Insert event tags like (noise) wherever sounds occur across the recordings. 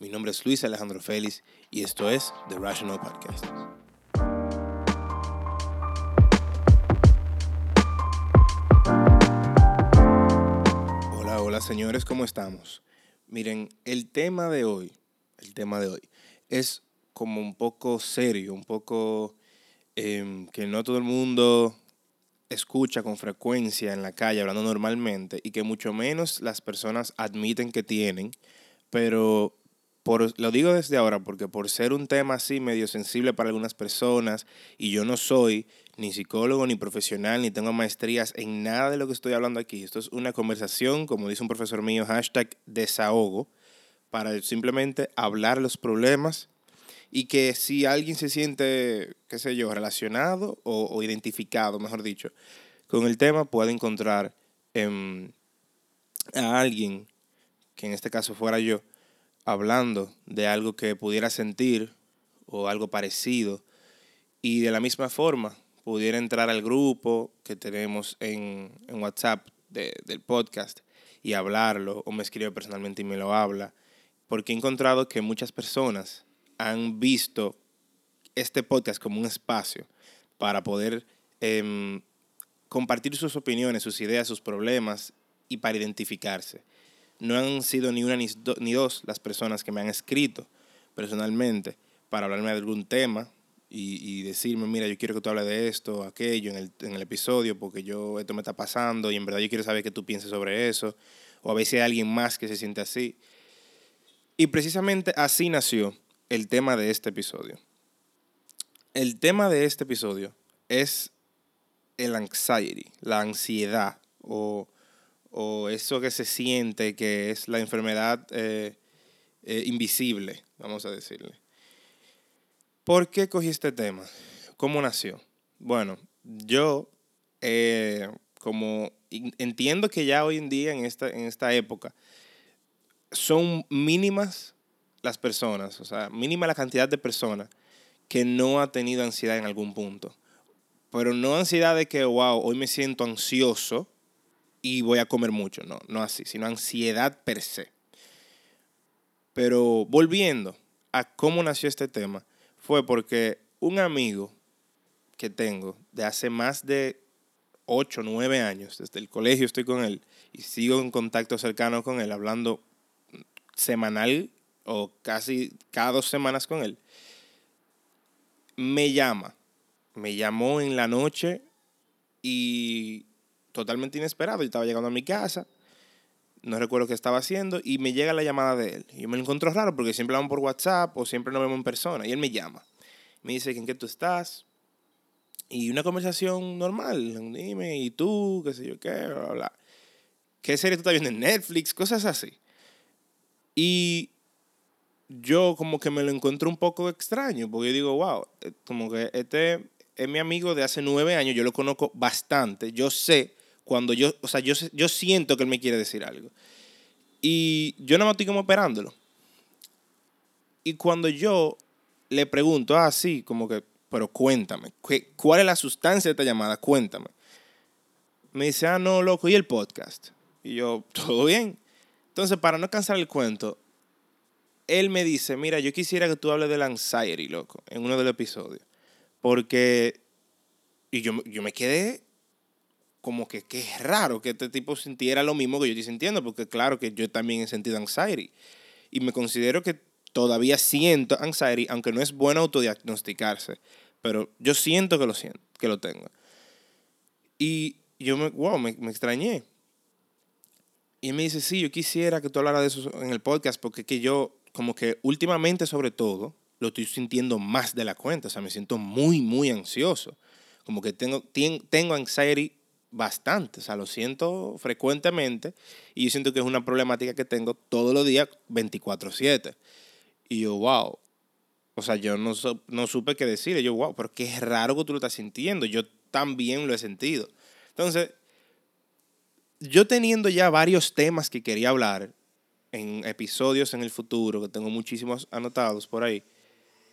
Mi nombre es Luis Alejandro Félix y esto es The Rational Podcast. Hola, hola señores, ¿cómo estamos? Miren, el tema de hoy, el tema de hoy es como un poco serio, un poco em, que no todo el mundo escucha con frecuencia en la calle hablando normalmente y que mucho menos las personas admiten que tienen, pero por, lo digo desde ahora porque por ser un tema así medio sensible para algunas personas y yo no soy ni psicólogo ni profesional ni tengo maestrías en nada de lo que estoy hablando aquí, esto es una conversación, como dice un profesor mío, hashtag desahogo, para simplemente hablar los problemas y que si alguien se siente, qué sé yo, relacionado o, identificado, mejor dicho, con el tema, puede encontrar em, a alguien, que en este caso fuera yo, hablando de algo que pudiera sentir o algo parecido y de la misma forma pudiera entrar al grupo que tenemos en, WhatsApp del podcast y hablarlo o me escribe personalmente y me lo habla porque he encontrado que muchas personas han visto este podcast como un espacio para poder em, compartir sus opiniones, sus ideas, sus problemas y para identificarse. No han sido ni una ni, dos las personas que me han escrito personalmente para hablarme de algún tema y, decirme, mira, yo quiero que tú hables de esto, aquello en el, en el episodio, porque yo esto me está pasando y en verdad yo quiero saber qué tú piensas sobre eso, o a si hay alguien más que se siente así. Y precisamente así nació el tema de este episodio. El tema de este episodio es el anxiety, la ansiedad o, eso que se siente que es la enfermedad eh, eh, invisible, vamos a decirle. ¿Por qué cogí este tema? ¿Cómo nació? Bueno, yo eh, como entiendo que ya hoy en día, en esta, en esta época, son mínimas las personas, o sea, mínima la cantidad de personas que no ha tenido ansiedad en algún punto. Pero no ansiedad de que, wow, hoy me siento ansioso y voy a comer mucho. No, no así, sino ansiedad per se. Pero volviendo a cómo nació este tema, fue porque un amigo que tengo de hace más de 8, 9 años, desde el colegio estoy con él y sigo en contacto cercano con él, hablando semanal o casi cada dos semanas con él, me llama. Me llamó en la noche y totalmente inesperado. Yo estaba llegando a mi casa, no recuerdo qué estaba haciendo, y me llega la llamada de él. Yo me lo encuentro raro porque siempre hablamos por WhatsApp o siempre nos vemos en persona. Y él me llama. Me dice, ¿en qué tú estás? Y una conversación normal. Dime, ¿y tú? ¿Qué sé yo qué? Bla, bla. ¿Qué serie tú estás viendo en Netflix? Cosas así. Y yo como que me lo encuentro un poco extraño, porque yo digo, wow, eh, como que este es mi amigo de hace nueve años, yo lo conozco bastante, yo sé cuando yo, o sea, yo, yo siento que él me quiere decir algo. Y yo no me estoy como esperándolo. Y cuando yo le pregunto, ah, sí, como que, pero cuéntame, ¿cuál es la sustancia de esta llamada? Cuéntame. Me dice, ah, no, loco, ¿y el podcast? Y yo, (laughs) todo bien. Entonces, para no cansar el cuento, él me dice, mira, yo quisiera que tú hables del anxiety, loco, en uno de los episodios. Porque, y yo, yo me quedé como que, qué raro que este tipo sintiera lo mismo que yo estoy sintiendo, porque claro que yo también he sentido anxiety. Y me considero que todavía siento anxiety, aunque no es bueno autodiagnosticarse, pero yo siento que lo siento, que lo tengo. Y yo me, wow, me, me extrañé. Y él me dice, sí, yo quisiera que tú hablaras de eso en el podcast, porque que yo como que últimamente sobre todo lo estoy sintiendo más de la cuenta, o sea, me siento muy, muy ansioso. Como que tengo, tengo anxiety bastante, o sea, lo siento frecuentemente y yo siento que es una problemática que tengo todos los días 24/7. Y yo, wow, o sea, yo no, no supe qué decirle, yo, wow, pero qué raro que tú lo estás sintiendo, yo también lo he sentido. Entonces, yo teniendo ya varios temas que quería hablar, en episodios en el futuro, que tengo muchísimos anotados por ahí,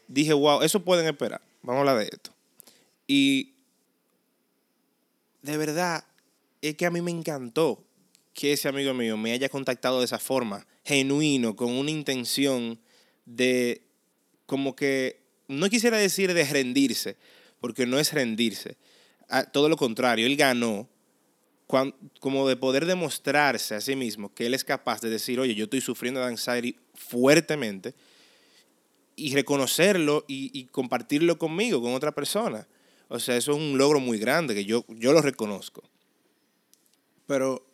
dije, wow, eso pueden esperar. Vamos a hablar de esto. Y de verdad, es que a mí me encantó que ese amigo mío me haya contactado de esa forma, genuino, con una intención de como que, no quisiera decir de rendirse, porque no es rendirse, todo lo contrario, él ganó como de poder demostrarse a sí mismo que él es capaz de decir, oye, yo estoy sufriendo de anxiety fuertemente y reconocerlo y, compartirlo conmigo, con otra persona. O sea, eso es un logro muy grande que yo, yo lo reconozco. Pero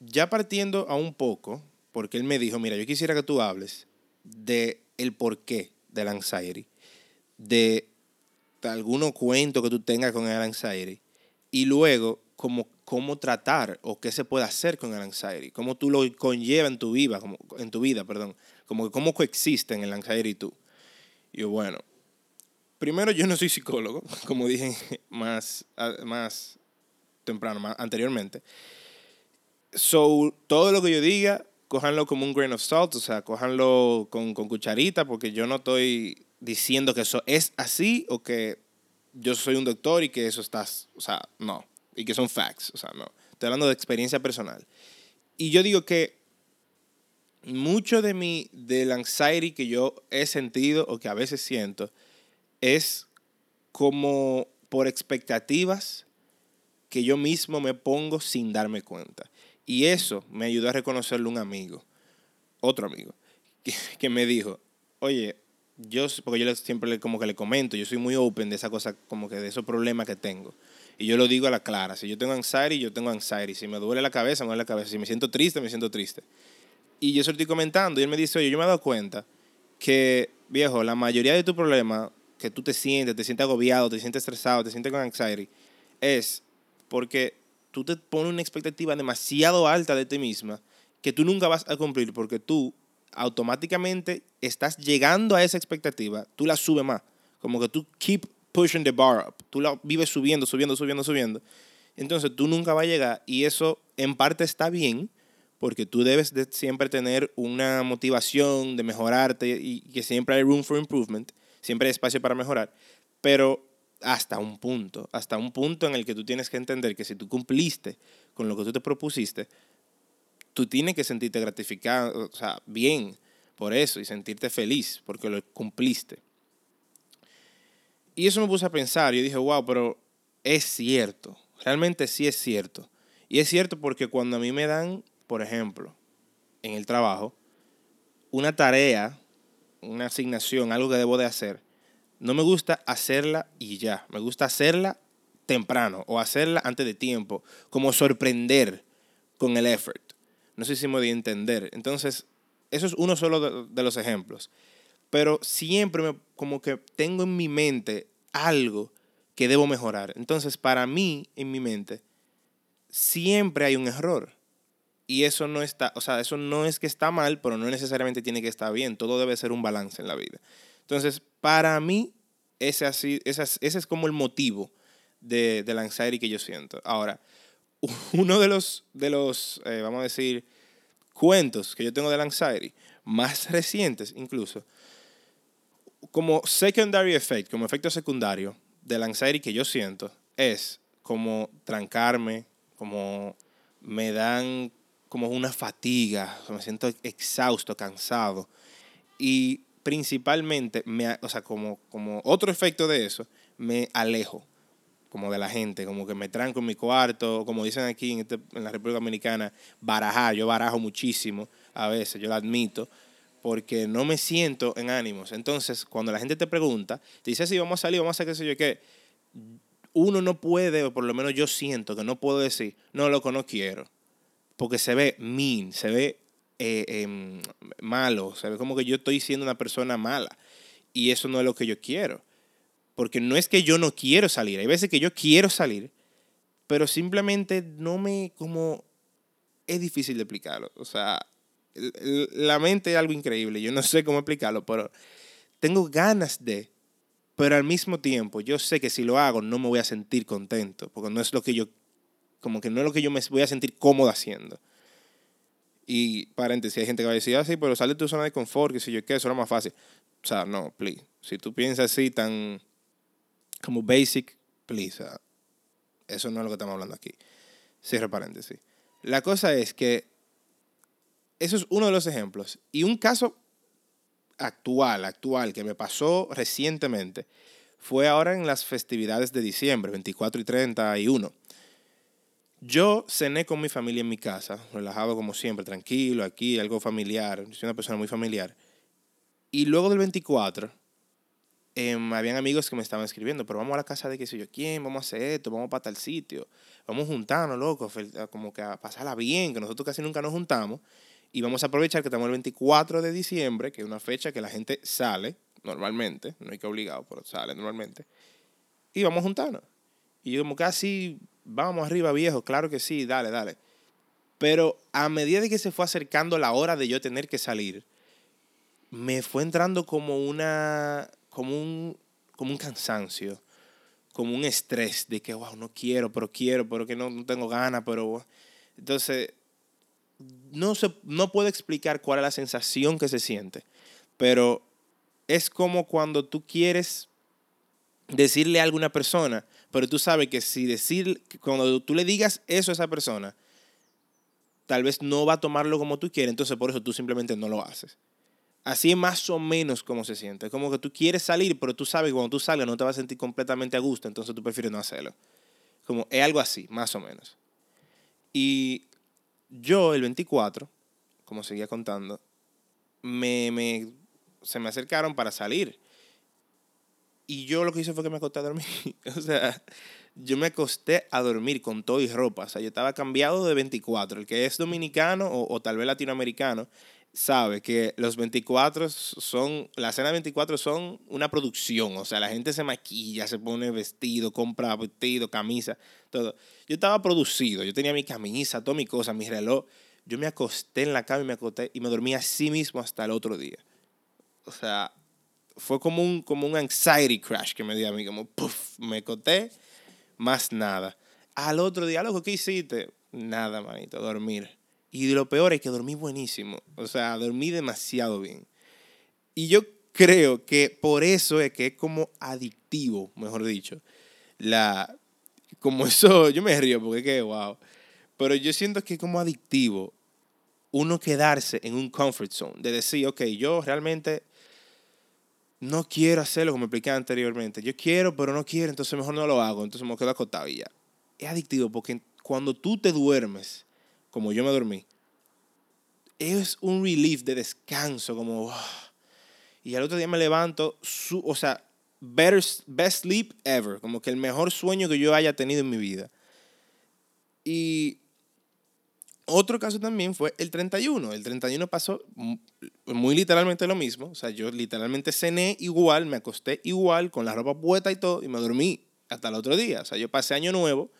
ya partiendo a un poco, porque él me dijo, mira, yo quisiera que tú hables de el porqué del anxiety, de, algunos cuentos que tú tengas con el anxiety, y luego como cómo tratar o qué se puede hacer con el anxiety, cómo tú lo conllevas en tu vida, como, en tu vida, perdón, como cómo coexisten el anxiety y tú. Y yo, bueno, primero yo no soy psicólogo, (laughs) como dije (laughs) más, más temprano, más anteriormente. So, todo lo que yo diga, cójanlo como un grain of salt, o sea, cójanlo con, con cucharita, porque yo no estoy diciendo que eso es así o que yo soy un doctor y que eso está, o sea, no y que son facts, o sea, no. Estoy hablando de experiencia personal. Y yo digo que mucho de mi, del anxiety que yo he sentido o que a veces siento es como por expectativas que yo mismo me pongo sin darme cuenta. Y eso me ayudó a reconocerle un amigo, otro amigo, que, que me dijo, oye, yo, porque yo siempre como que le comento, yo soy muy open de esa cosa, como que de esos problemas que tengo. Y yo lo digo a la clara. Si yo tengo anxiety, yo tengo anxiety. Si me duele la cabeza, me duele la cabeza. Si me siento triste, me siento triste. Y yo se lo estoy comentando y él me dice, oye, yo me he dado cuenta que, viejo, la mayoría de tu problema que tú te sientes, te sientes agobiado, te sientes estresado, te sientes con anxiety, es porque tú te pones una expectativa demasiado alta de ti misma que tú nunca vas a cumplir porque tú automáticamente estás llegando a esa expectativa, tú la subes más. Como que tú keep pushing the bar up. Tú la vives subiendo, subiendo, subiendo, subiendo. Entonces tú nunca vas a llegar y eso en parte está bien porque tú debes de siempre tener una motivación de mejorarte y que siempre hay room for improvement, siempre hay espacio para mejorar, pero hasta un punto, hasta un punto en el que tú tienes que entender que si tú cumpliste con lo que tú te propusiste, tú tienes que sentirte gratificado, o sea, bien por eso y sentirte feliz porque lo cumpliste. Y eso me puse a pensar. y dije, wow, pero es cierto. Realmente sí es cierto. Y es cierto porque cuando a mí me dan, por ejemplo, en el trabajo, una tarea, una asignación, algo que debo de hacer, no me gusta hacerla y ya. Me gusta hacerla temprano o hacerla antes de tiempo. Como sorprender con el effort. No sé si me voy a entender. Entonces, eso es uno solo de los ejemplos pero siempre como que tengo en mi mente algo que debo mejorar. Entonces, para mí, en mi mente, siempre hay un error. Y eso no está, o sea, eso no es que está mal, pero no necesariamente tiene que estar bien. Todo debe ser un balance en la vida. Entonces, para mí, ese, así, ese, ese es como el motivo de, de la anxiety que yo siento. Ahora, (laughs) uno de los, de los eh, vamos a decir, cuentos que yo tengo de la anxiety, más recientes incluso, como secondary effect, como efecto secundario del anxiety que yo siento, es como trancarme, como me dan como una fatiga, me siento exhausto, cansado. Y principalmente, me, o sea, como, como otro efecto de eso, me alejo como de la gente, como que me tranco en mi cuarto, como dicen aquí en, este, en la República Dominicana, barajar, yo barajo muchísimo a veces, yo lo admito, porque no me siento en ánimos. Entonces, cuando la gente te pregunta, te dice, sí, vamos a salir, vamos a hacer qué sé yo qué, uno no puede, o por lo menos yo siento que no puedo decir, no, loco, no quiero. Porque se ve mean, se ve eh, em, malo, se ve como que yo estoy siendo una persona mala. Y eso no es lo que yo quiero. Porque no es que yo no quiero salir, hay veces que yo quiero salir, pero simplemente no me, como, es difícil de explicarlo. O sea, la mente es algo increíble, yo no sé cómo explicarlo, pero tengo ganas de, pero al mismo tiempo yo sé que si lo hago no me voy a sentir contento, porque no es lo que yo, como que no es lo que yo me voy a sentir cómodo haciendo. Y paréntesis, hay gente que va a decir, ah, sí, pero sale de tu zona de confort, que si yo qué, eso era más fácil. O sea, no, please. Si tú piensas así tan como basic, please. eso no es lo que estamos hablando aquí. Cierra paréntesis. La cosa es que eso es uno de los ejemplos. Y un caso actual, actual, que me pasó recientemente, fue ahora en las festividades de diciembre, 24 y 31. Yo cené con mi familia en mi casa, relajado como siempre, tranquilo, aquí, algo familiar. Soy una persona muy familiar. Y luego del 24, em, habían amigos que me estaban escribiendo, pero vamos a la casa de qué sé yo quién, vamos a hacer esto, vamos para tal sitio, vamos juntarnos, loco, como que a pasarla bien, que nosotros casi nunca nos juntamos. Y vamos a aprovechar que estamos el 24 de diciembre, que es una fecha que la gente sale normalmente, no hay que obligado, pero sale normalmente. Y vamos a juntarnos. Y yo como casi, vamos arriba viejo, claro que sí, dale, dale. Pero a medida de que se fue acercando la hora de yo tener que salir, me fue entrando como una, como un, como un cansancio, como un estrés de que, wow, no quiero, pero quiero, pero que no, no tengo ganas, pero... Entonces, no, se, no puedo explicar cuál es la sensación que se siente, pero es como cuando tú quieres decirle a alguna persona, pero tú sabes que si decir, cuando tú le digas eso a esa persona, tal vez no va a tomarlo como tú quieres, entonces por eso tú simplemente no lo haces. Así es más o menos como se siente. Es como que tú quieres salir, pero tú sabes que cuando tú salgas no te vas a sentir completamente a gusto, entonces tú prefieres no hacerlo. Como es algo así, más o menos. Y yo el 24, como seguía contando, me, me se me acercaron para salir. Y yo lo que hice fue que me acosté a dormir. (laughs) o sea, yo me acosté a dormir con todo y ropa. O sea, yo estaba cambiado de 24. El que es dominicano o, tal vez latinoamericano sabe que los 24 son, la cena de 24 son una producción. O sea, la gente se maquilla, se pone vestido, compra vestido, camisa, todo. Yo estaba producido. Yo tenía mi camisa, toda mi cosa, mi reloj. Yo me acosté en la cama y me acosté y me dormí así mismo hasta el otro día o sea, fue como un, como un anxiety crash que me dio a mí, como, puff, me coté, más nada. Al otro día, loco, ¿qué hiciste? Nada, manito, dormir. Y lo peor es que dormí buenísimo, o sea, dormí demasiado bien. Y yo creo que por eso es que es como adictivo, mejor dicho. La, como eso, yo me río porque es que, wow. Pero yo siento que es como adictivo uno quedarse en un comfort zone, de decir, ok, yo realmente no quiero hacerlo como expliqué anteriormente. Yo quiero, pero no quiero, entonces mejor no lo hago. Entonces me quedo acostado y ya. Es adictivo porque cuando tú te duermes, como yo me dormí, es un relief de descanso, como... Y al otro día me levanto, su, o sea, best sleep ever, como que el mejor sueño que yo haya tenido en mi vida. Y otro caso también fue el 31. El 31 pasó muy literalmente lo mismo. O sea, yo literalmente cené igual, me acosté igual, con la ropa puesta y todo, y me dormí hasta el otro día. O sea, yo pasé año nuevo,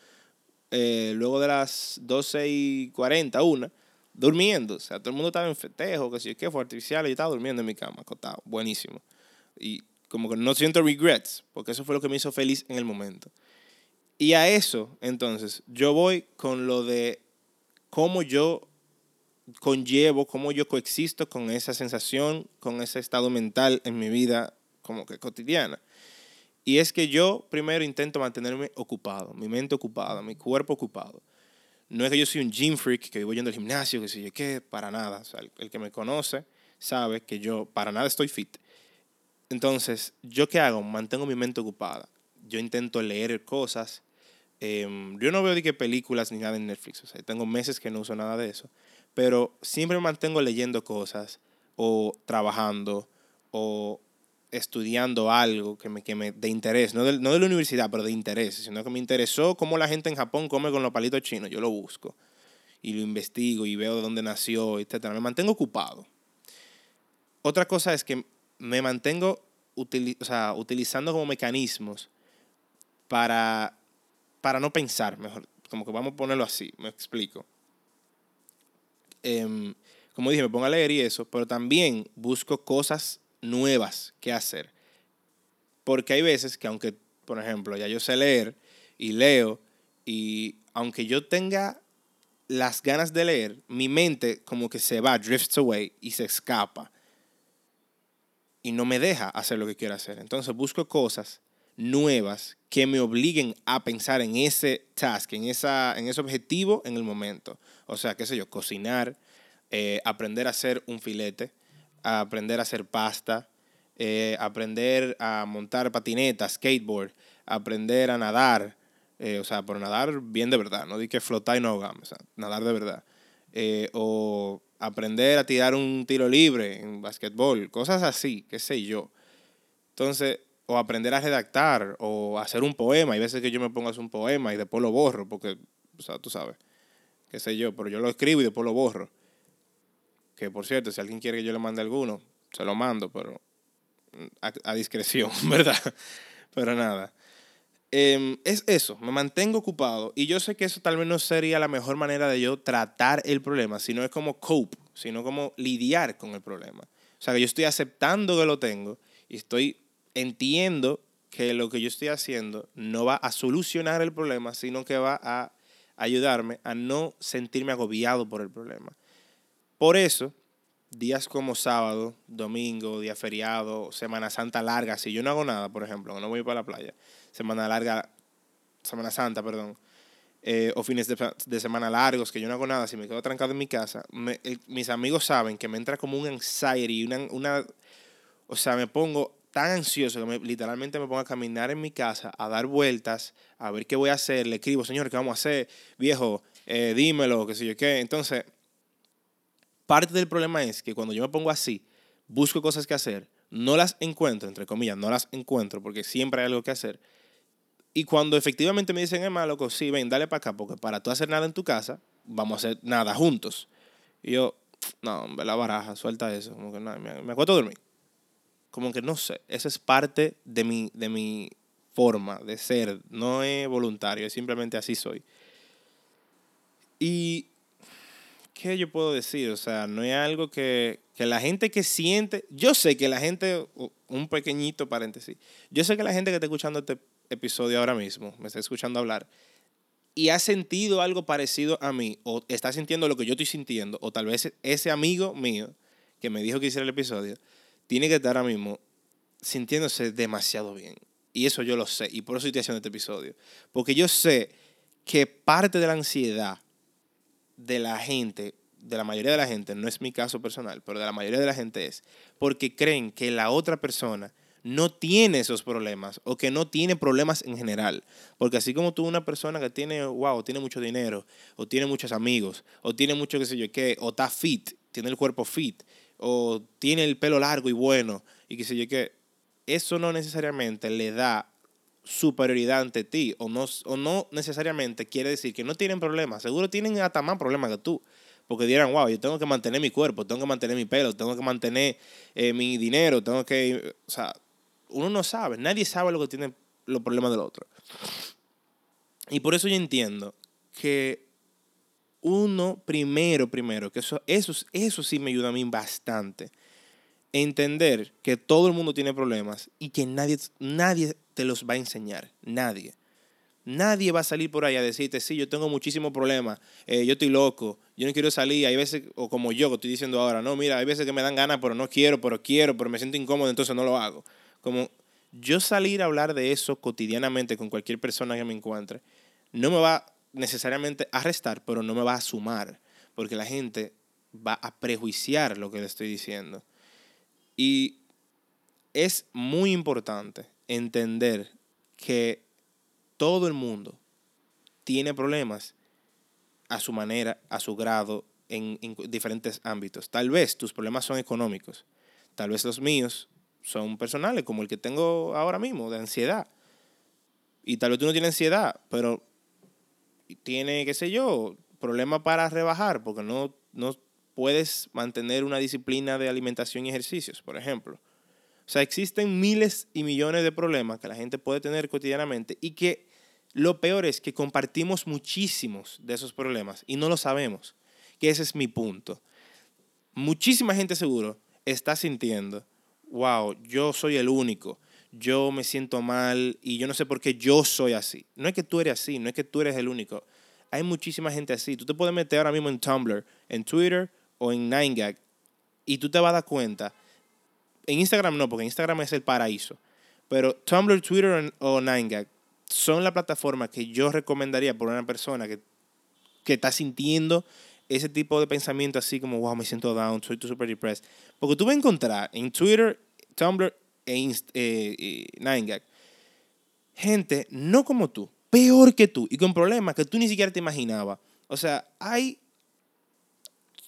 eh, luego de las 12 y 40, una, durmiendo. O sea, todo el mundo estaba en festejo, que si qué, fue artificial, y yo estaba durmiendo en mi cama, acostado. Buenísimo. Y como que no siento regrets, porque eso fue lo que me hizo feliz en el momento. Y a eso, entonces, yo voy con lo de cómo yo conllevo, cómo yo coexisto con esa sensación, con ese estado mental en mi vida como que cotidiana. Y es que yo primero intento mantenerme ocupado, mi mente ocupada, mi cuerpo ocupado. No es que yo soy un gym freak, que voy yendo al gimnasio, que sé yo qué, para nada. Sea, el, que me conoce sabe que yo para nada estoy fit. Entonces, ¿yo qué hago? Mantengo mi mente ocupada. Yo intento leer cosas, Em, yo no veo de qué películas ni nada en Netflix, o sea, tengo meses que no uso nada de eso, pero siempre mantengo leyendo cosas o trabajando o estudiando algo que me, que me de interés, no de, no de la universidad, pero de interés, sino que me interesó cómo la gente en Japón come con los palitos chinos, yo lo busco y lo investigo y veo de dónde nació, etc. Me mantengo ocupado. Otra cosa es que me mantengo o sea, utilizando como mecanismos para para no pensar, mejor, como que vamos a ponerlo así, me explico. Em, como dije, me pongo a leer y eso, pero también busco cosas nuevas que hacer. Porque hay veces que aunque, por ejemplo, ya yo sé leer y leo, y aunque yo tenga las ganas de leer, mi mente como que se va, drifts away y se escapa. Y no me deja hacer lo que quiero hacer. Entonces busco cosas nuevas que me obliguen a pensar en ese task, en, esa, en ese objetivo en el momento. O sea, qué sé yo, cocinar, eh, aprender a hacer un filete, aprender a hacer pasta, eh, aprender a montar patineta, skateboard, aprender a nadar, eh, o sea, por nadar bien de verdad, no di que flotar y no ahogarme, o sea, nadar de verdad. O aprender a tirar un tiro libre en basquetbol, cosas así, qué sé yo. Entonces, o aprender a redactar o hacer un poema. Hay veces que yo me pongo a hacer un poema y después lo borro, porque, o sea, tú sabes, qué sé yo, pero yo lo escribo y después lo borro. Que por cierto, si alguien quiere que yo le mande alguno, se lo mando, pero a, discreción, (laughs) ¿verdad? Pero nada. Em, es eso, me mantengo ocupado y yo sé que eso tal vez no sería la mejor manera de yo tratar el problema, sino es como cope, sino como lidiar con el problema. O sea, que yo estoy aceptando que lo tengo y estoy entiendo que lo que yo estoy haciendo no va a solucionar el problema, sino que va a ayudarme a no sentirme agobiado por el problema. Por eso, días como sábado, domingo, día feriado, Semana Santa larga, si yo no hago nada, por ejemplo, no voy para la playa, Semana larga, Semana Santa, perdón, eh, o fines de, semana largos, que yo no hago nada, si me quedo trancado en mi casa, mis amigos saben que me entra como un anxiety, una, una, o sea, me pongo tan ansioso que me, literalmente me pongo a caminar en mi casa, a dar vueltas, a ver qué voy a hacer, le escribo, señor, ¿qué vamos a hacer? Viejo, eh, dímelo, qué sé yo qué. Entonces, parte del problema es que cuando yo me pongo así, busco cosas que hacer, no las encuentro, entre comillas, no las encuentro porque siempre hay algo que hacer. Y cuando efectivamente me dicen, es loco, sí, ven, dale para acá, porque para tú hacer nada en tu casa, vamos a hacer nada juntos. Y yo, no, hombre, la baraja, suelta eso, como que nada, me, me acuesto a dormir como que no sé, eso es parte de mi, de mi forma de ser, no es voluntario, es simplemente así soy. Y, ¿qué yo puedo decir? O sea, no es algo que, que la gente que siente, yo sé que la gente, un pequeñito paréntesis, yo sé que la gente que está escuchando este episodio ahora mismo, me está escuchando hablar, y ha sentido algo parecido a mí, o está sintiendo lo que yo estoy sintiendo, o tal vez ese amigo mío que me dijo que hiciera el episodio, tiene que estar ahora mismo sintiéndose demasiado bien. Y eso yo lo sé. Y por eso estoy haciendo este episodio. Porque yo sé que parte de la ansiedad de la gente, de la mayoría de la gente, no es mi caso personal, pero de la mayoría de la gente es porque creen que la otra persona no tiene esos problemas o que no tiene problemas en general. Porque así como tú una persona que tiene, wow, tiene mucho dinero, o tiene muchos amigos, o tiene mucho qué sé yo qué, o está fit, tiene el cuerpo fit, o tiene el pelo largo y bueno, y que sé yo que eso no necesariamente le da superioridad ante ti, o no, o no necesariamente quiere decir que no tienen problemas, seguro tienen hasta más problemas que tú, porque dirán, wow, yo tengo que mantener mi cuerpo, tengo que mantener mi pelo, tengo que mantener eh, mi dinero, tengo que, o sea, uno no sabe, nadie sabe lo que tiene los problemas del otro. Y por eso yo entiendo que uno primero, primero, que eso, eso, eso sí me ayuda a mí bastante. Entender que todo el mundo tiene problemas y que nadie, nadie te los va a enseñar. Nadie. Nadie va a salir por ahí a decirte, sí, yo tengo muchísimos problemas, eh, yo estoy loco, yo no quiero salir. Hay veces, o como yo que estoy diciendo ahora, no, mira, hay veces que me dan ganas, pero no quiero, pero quiero, pero me siento incómodo, entonces no lo hago. Como yo salir a hablar de eso cotidianamente con cualquier persona que me encuentre, no me va necesariamente a restar, pero no me va a sumar, porque la gente va a prejuiciar lo que le estoy diciendo. Y es muy importante entender que todo el mundo tiene problemas a su manera, a su grado, en, en, diferentes ámbitos. Tal vez tus problemas son económicos, tal vez los míos son personales, como el que tengo ahora mismo, de ansiedad. Y tal vez tú no tienes ansiedad, pero tiene, qué sé yo, problema para rebajar, porque no, no puedes mantener una disciplina de alimentación y ejercicios, por ejemplo. O sea, existen miles y millones de problemas que la gente puede tener cotidianamente y que lo peor es que compartimos muchísimos de esos problemas y no lo sabemos, que ese es mi punto. Muchísima gente seguro está sintiendo, wow, yo soy el único, yo me siento mal y yo no sé por qué yo soy así. No es que tú eres así, no es que tú eres el único. Hay muchísima gente así. Tú te puedes meter ahora mismo en Tumblr, en Twitter o en 9gag y tú te vas a dar cuenta. En Instagram no, porque Instagram es el paraíso. Pero Tumblr, Twitter o 9gag son la plataforma que yo recomendaría por una persona que, que está sintiendo ese tipo de pensamiento así como, wow, me siento down, soy super depressed. Porque tú vas a encontrar en Twitter, Tumblr e Inst eh, gente no como tú, peor que tú y con problemas que tú ni siquiera te imaginabas. O sea, hay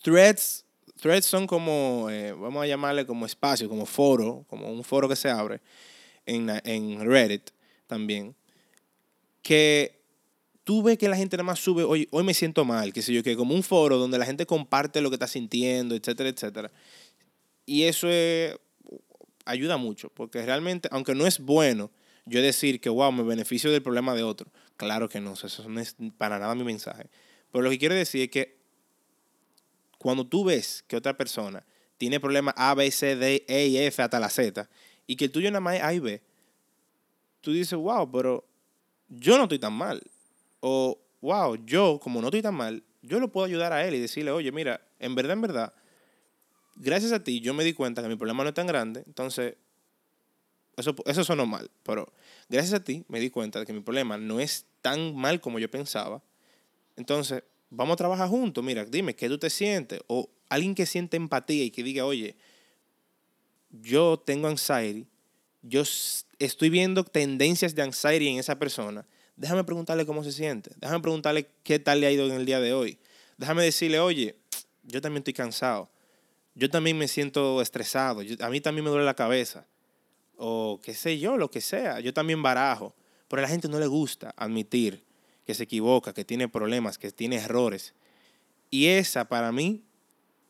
threads, threads son como, eh, vamos a llamarle como espacio, como foro, como un foro que se abre en, en Reddit también, que tú ves que la gente nada más sube, hoy, hoy me siento mal, qué sé yo, que como un foro donde la gente comparte lo que está sintiendo, etcétera, etcétera. Y eso ayuda mucho, porque realmente, aunque no es bueno yo decir que, wow, me beneficio del problema de otro, claro que no, eso no es para nada mi mensaje. Pero lo que quiero decir es que cuando tú ves que otra persona tiene problemas A, B, C, D, E y F hasta la Z, y que el tuyo nada más es A y B, tú dices, wow, pero yo no estoy tan mal. O, wow, yo, como no estoy tan mal, yo lo puedo ayudar a él y decirle, oye, mira, en verdad, en verdad, gracias a ti yo me di cuenta que mi problema no es tan grande, entonces, eso, eso sonó mal, pero gracias a ti me di cuenta de que mi problema no es tan mal como yo pensaba, entonces, vamos a trabajar juntos, mira, dime, ¿qué tú te sientes? O alguien que siente empatía y que diga, oye, yo tengo anxiety, yo estoy viendo tendencias de anxiety en esa persona, déjame preguntarle cómo se siente, déjame preguntarle qué tal le ha ido en el día de hoy, déjame decirle, oye, yo también estoy cansado, yo también me siento estresado, a mí también me duele la cabeza, o qué sé yo, lo que sea, yo también barajo, pero a la gente no le gusta admitir que se equivoca, que tiene problemas, que tiene errores. Y esa para mí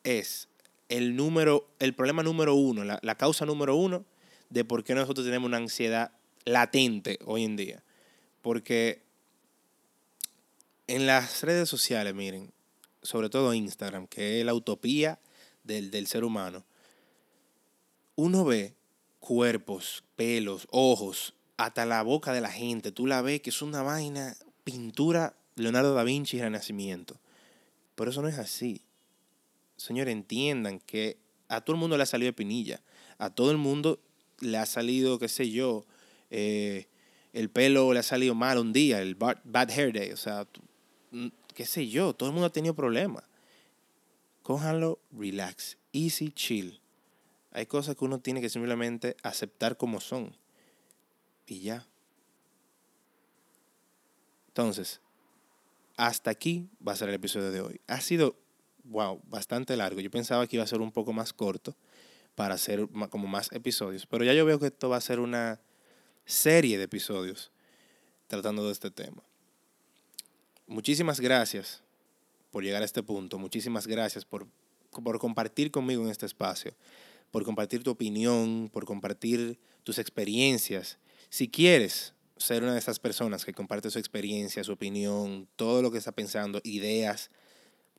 es el número, el problema número uno, la, la causa número uno de por qué nosotros tenemos una ansiedad latente hoy en día. Porque en las redes sociales, miren, sobre todo Instagram, que es la utopía del, ser humano, uno ve cuerpos, pelos, ojos, hasta la boca de la gente. Tú la ves que es una vaina, pintura Leonardo da Vinci y Renacimiento. Pero eso no es así. Señores, entiendan que a todo el mundo le ha salido de pinilla. A todo el mundo le ha salido, qué sé yo, eh, el pelo le ha salido mal un día, el bad hair day, o sea, qué sé yo, todo el mundo ha tenido problemas. Cójanlo, relax, easy, chill. Hay cosas que uno tiene que simplemente aceptar como son. Y ya. Entonces, hasta aquí va a ser el episodio de hoy. Ha sido, wow, bastante largo. Yo pensaba que iba a ser un poco más corto para hacer como más episodios, pero ya yo veo que esto va a ser una serie de episodios tratando de este tema. Muchísimas gracias por llegar a este punto. Muchísimas gracias por, por compartir conmigo en este espacio, por compartir tu opinión, por compartir tus experiencias. Si quieres ser una de esas personas que comparte su experiencia, su opinión, todo lo que está pensando, ideas,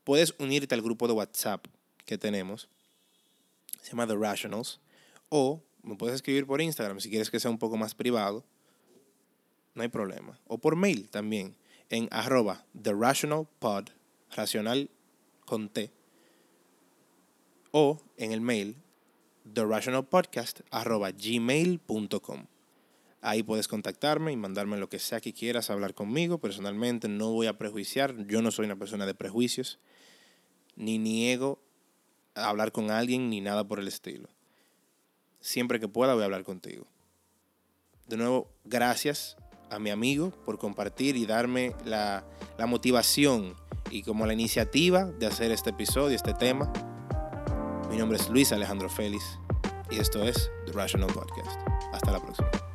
puedes unirte al grupo de WhatsApp que tenemos. Se llama The Rationals. O me puedes escribir por Instagram si quieres que sea un poco más privado. No hay problema. O por mail también. En arroba racional con T. O en el mail The Rational Podcast arroba gmail.com. Ahí puedes contactarme y mandarme lo que sea que quieras hablar conmigo. Personalmente no voy a prejuiciar. Yo no soy una persona de prejuicios. Ni niego hablar con alguien ni nada por el estilo siempre que pueda voy a hablar contigo. De nuevo, gracias a mi amigo por compartir y darme la, la motivación y como la iniciativa de hacer este episodio, este tema. Mi nombre es Luis Alejandro Félix y esto es The Rational Podcast. Hasta la próxima.